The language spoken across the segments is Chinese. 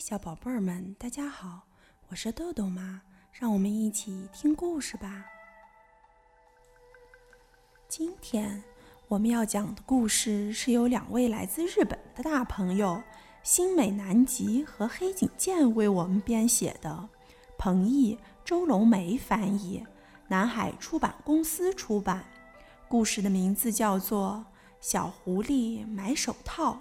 小宝贝儿们，大家好，我是豆豆妈，让我们一起听故事吧。今天我们要讲的故事是由两位来自日本的大朋友新美南吉和黑井健为我们编写的，彭毅、周龙梅翻译，南海出版公司出版。故事的名字叫做《小狐狸买手套》。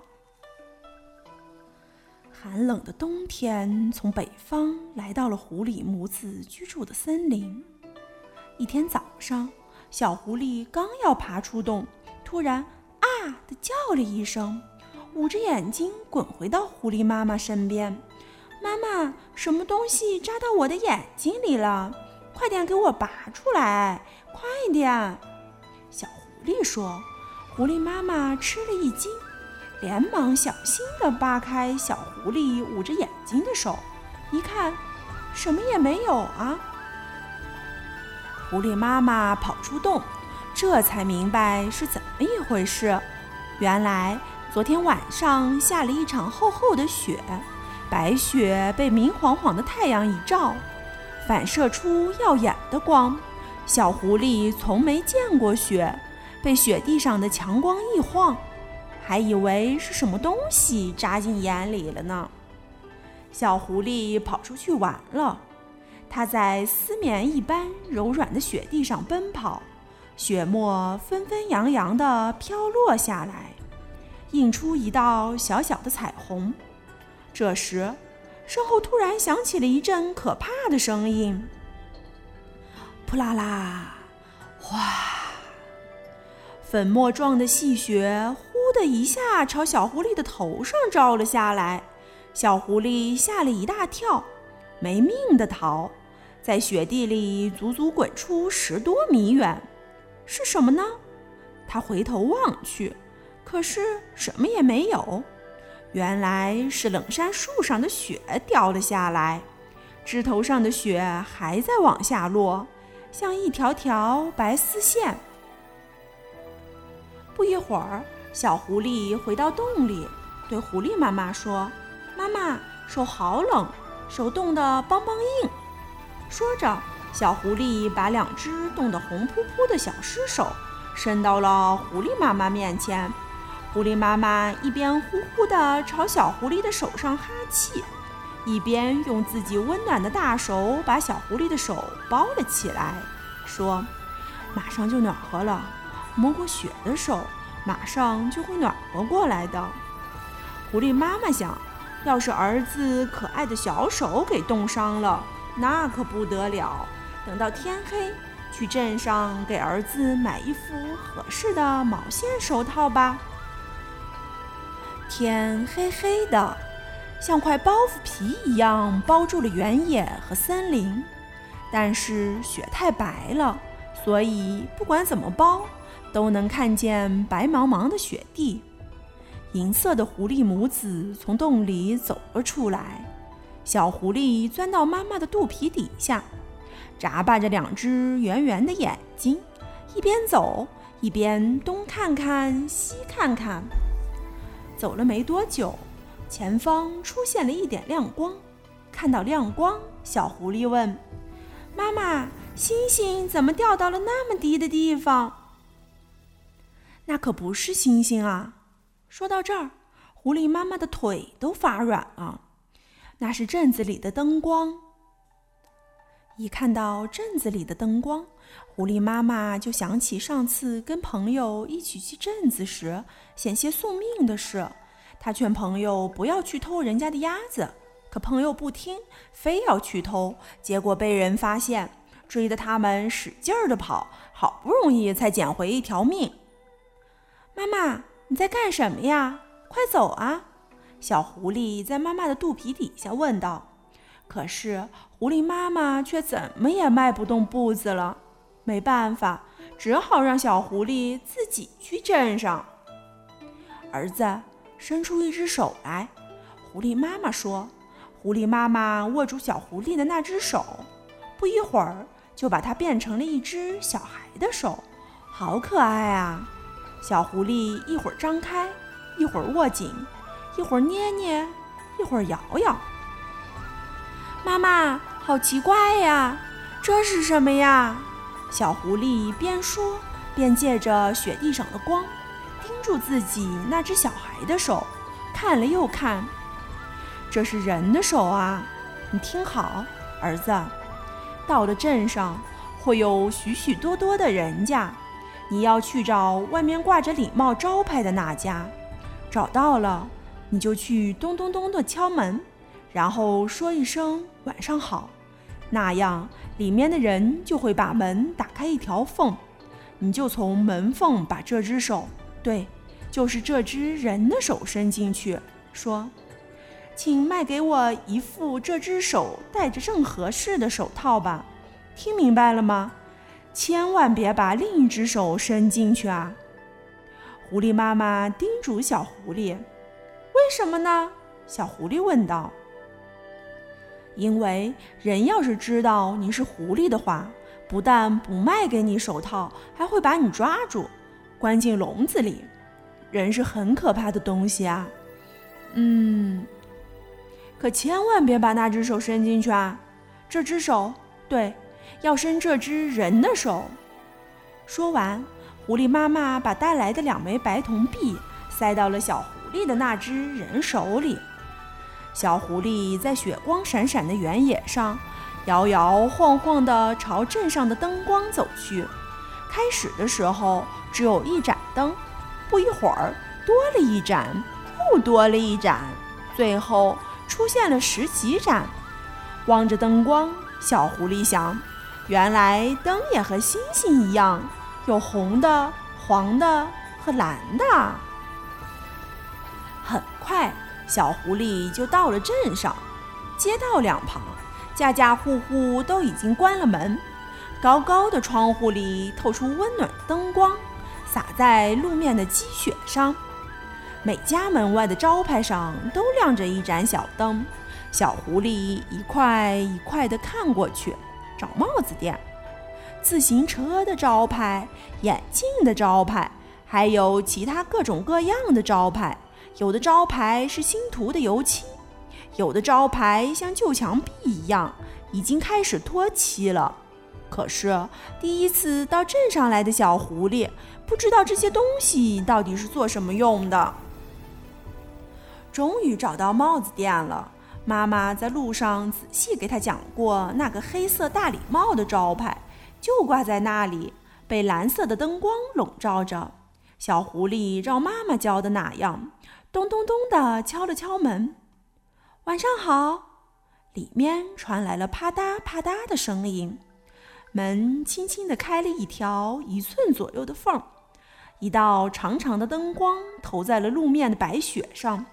寒冷的冬天从北方来到了狐狸母子居住的森林。一天早上，小狐狸刚要爬出洞，突然“啊”的叫了一声，捂着眼睛滚回到狐狸妈妈身边。“妈妈，什么东西扎到我的眼睛里了？快点给我拔出来！快点！”小狐狸说。狐狸妈妈吃了一惊。连忙小心地扒开小狐狸捂着眼睛的手，一看，什么也没有啊！狐狸妈妈跑出洞，这才明白是怎么一回事。原来昨天晚上下了一场厚厚的雪，白雪被明晃晃的太阳一照，反射出耀眼的光。小狐狸从没见过雪，被雪地上的强光一晃。还以为是什么东西扎进眼里了呢。小狐狸跑出去玩了，它在丝绵一般柔软的雪地上奔跑，雪沫纷纷扬扬地飘落下来，映出一道小小的彩虹。这时，身后突然响起了一阵可怕的声音：“扑啦啦，哗！”粉末状的细雪。的一下朝小狐狸的头上照了下来，小狐狸吓了一大跳，没命的逃，在雪地里足足滚出十多米远。是什么呢？他回头望去，可是什么也没有。原来是冷杉树上的雪掉了下来，枝头上的雪还在往下落，像一条条白丝线。不一会儿。小狐狸回到洞里，对狐狸妈妈说：“妈妈，手好冷，手冻得梆梆硬。”说着，小狐狸把两只冻得红扑扑的小尸手伸到了狐狸妈妈面前。狐狸妈妈一边呼呼地朝小狐狸的手上哈气，一边用自己温暖的大手把小狐狸的手包了起来，说：“马上就暖和了，摸过雪的手。”马上就会暖和过来的。狐狸妈妈想，要是儿子可爱的小手给冻伤了，那可不得了。等到天黑，去镇上给儿子买一副合适的毛线手套吧。天黑黑的，像块包袱皮一样包住了原野和森林，但是雪太白了，所以不管怎么包。都能看见白茫茫的雪地，银色的狐狸母子从洞里走了出来。小狐狸钻到妈妈的肚皮底下，眨巴着两只圆圆的眼睛，一边走一边东看看西看看。走了没多久，前方出现了一点亮光。看到亮光，小狐狸问：“妈妈，星星怎么掉到了那么低的地方？”那可不是星星啊！说到这儿，狐狸妈妈的腿都发软了。那是镇子里的灯光。一看到镇子里的灯光，狐狸妈妈就想起上次跟朋友一起去镇子时险些送命的事。她劝朋友不要去偷人家的鸭子，可朋友不听，非要去偷，结果被人发现，追得他们使劲儿的跑，好不容易才捡回一条命。妈妈，你在干什么呀？快走啊！小狐狸在妈妈的肚皮底下问道。可是狐狸妈妈却怎么也迈不动步子了。没办法，只好让小狐狸自己去镇上。儿子，伸出一只手来。狐狸妈妈说。狐狸妈妈握住小狐狸的那只手，不一会儿就把它变成了一只小孩的手，好可爱啊！小狐狸一会儿张开，一会儿握紧，一会儿捏捏，一会儿摇摇，妈妈，好奇怪呀，这是什么呀？小狐狸边说边借着雪地上的光，盯住自己那只小孩的手，看了又看。这是人的手啊！你听好，儿子，到了镇上会有许许多多的人家，你要去找外面挂着礼帽招牌的那家。找到了，你就去咚咚咚的敲门，然后说一声“晚上好”，那样里面的人就会把门打开一条缝，你就从门缝把这只手，对，就是这只人的手伸进去，说。请卖给我一副这只手戴着正合适的手套吧，听明白了吗？千万别把另一只手伸进去啊！狐狸妈妈叮嘱小狐狸：“为什么呢？”小狐狸问道。“因为人要是知道你是狐狸的话，不但不卖给你手套，还会把你抓住，关进笼子里。人是很可怕的东西啊。”嗯。可千万别把那只手伸进去啊！这只手，对，要伸这只人的手。说完，狐狸妈妈把带来的两枚白铜币塞到了小狐狸的那只人手里。小狐狸在雪光闪闪的原野上，摇摇晃晃地朝镇上的灯光走去。开始的时候只有一盏灯，不一会儿多了一盏，又多了一盏，最后。出现了十几盏，望着灯光，小狐狸想：原来灯也和星星一样，有红的、黄的和蓝的。很快，小狐狸就到了镇上。街道两旁，家家户户都已经关了门，高高的窗户里透出温暖的灯光，洒在路面的积雪上。每家门外的招牌上都亮着一盏小灯，小狐狸一块一块地看过去，找帽子店、自行车的招牌、眼镜的招牌，还有其他各种各样的招牌。有的招牌是新涂的油漆，有的招牌像旧墙壁一样，已经开始脱漆了。可是第一次到镇上来的小狐狸，不知道这些东西到底是做什么用的。终于找到帽子店了。妈妈在路上仔细给他讲过，那个黑色大礼帽的招牌就挂在那里，被蓝色的灯光笼罩着。小狐狸照妈妈教的那样，咚咚咚地敲了敲门。晚上好。里面传来了啪嗒啪嗒的声音，门轻轻地开了一条一寸左右的缝，一道长长的灯光投在了路面的白雪上。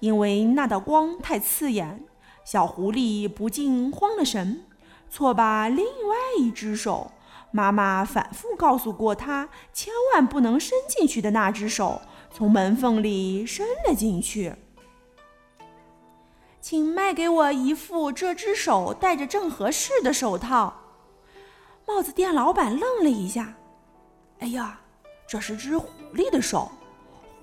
因为那道光太刺眼，小狐狸不禁慌了神，错把另外一只手，妈妈反复告诉过他千万不能伸进去的那只手，从门缝里伸了进去。请卖给我一副这只手戴着正合适的手套。帽子店老板愣了一下，哎呀，这是只狐狸的手，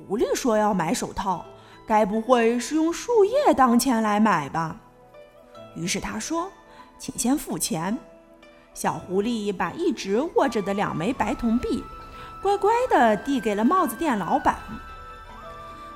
狐狸说要买手套。该不会是用树叶当钱来买吧？于是他说：“请先付钱。”小狐狸把一直握着的两枚白铜币乖乖地递给了帽子店老板。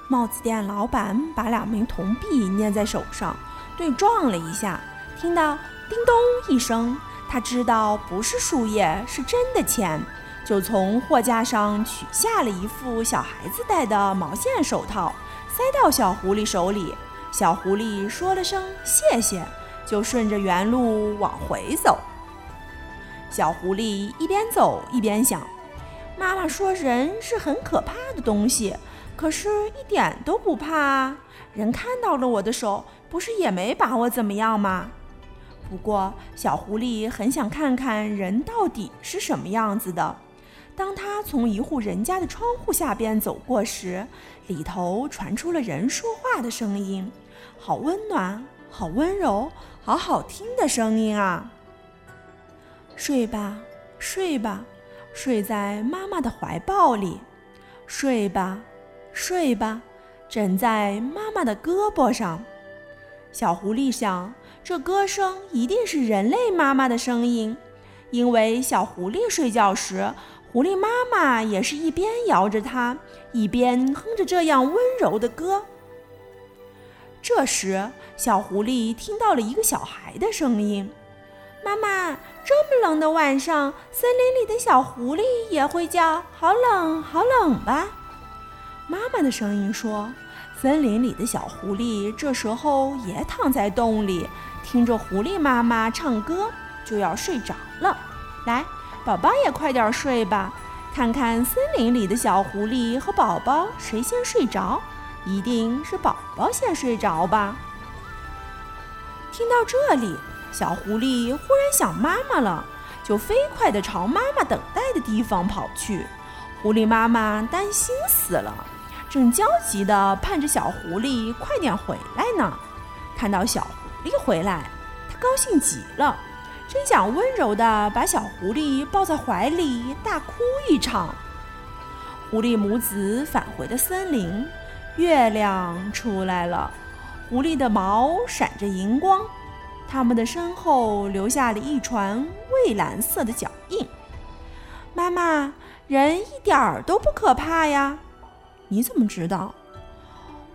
帽子店老板把两枚铜币捏在手上，对撞了一下，听到“叮咚”一声，他知道不是树叶，是真的钱，就从货架上取下了一副小孩子戴的毛线手套。塞到小狐狸手里，小狐狸说了声谢谢，就顺着原路往回走。小狐狸一边走一边想：妈妈说人是很可怕的东西，可是一点都不怕啊！人看到了我的手，不是也没把我怎么样吗？不过小狐狸很想看看人到底是什么样子的。当他从一户人家的窗户下边走过时，里头传出了人说话的声音，好温暖，好温柔，好好听的声音啊！睡吧，睡吧，睡在妈妈的怀抱里；睡吧，睡吧，枕在妈妈的胳膊上。小狐狸想，这歌声一定是人类妈妈的声音，因为小狐狸睡觉时，狐狸妈妈也是一边摇着它，一边哼着这样温柔的歌。这时，小狐狸听到了一个小孩的声音：“妈妈，这么冷的晚上，森林里的小狐狸也会叫，好冷，好冷吧？”妈妈的声音说。森林里的小狐狸这时候也躺在洞里，听着狐狸妈妈唱歌，就要睡着了。来，宝宝也快点睡吧，看看森林里的小狐狸和宝宝谁先睡着，一定是宝宝先睡着吧。听到这里，小狐狸忽然想妈妈了，就飞快地朝妈妈等待的地方跑去。狐狸妈妈担心死了。正焦急地盼着小狐狸快点回来呢，看到小狐狸回来，他高兴极了，真想温柔地把小狐狸抱在怀里大哭一场。狐狸母子返回的森林，月亮出来了，狐狸的毛闪着银光，它们的身后留下了一串蔚蓝色的脚印。妈妈，人一点儿都不可怕呀。你怎么知道？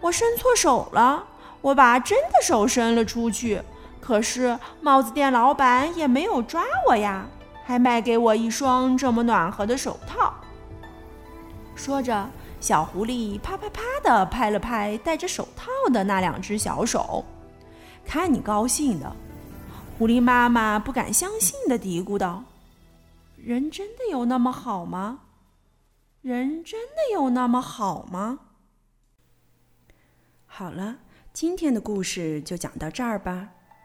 我伸错手了，我把真的手伸了出去，可是帽子店老板也没有抓我呀，还卖给我一双这么暖和的手套。说着，小狐狸啪啪啪地拍了拍戴着手套的那两只小手，看你高兴的。狐狸妈妈不敢相信地嘀咕道：“人真的有那么好吗？”人真的有那么好吗？好了，今天的故事就讲到这儿吧。